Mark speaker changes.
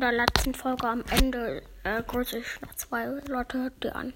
Speaker 1: der letzten Folge am Ende äh, grüße ich noch zwei Leute, die an.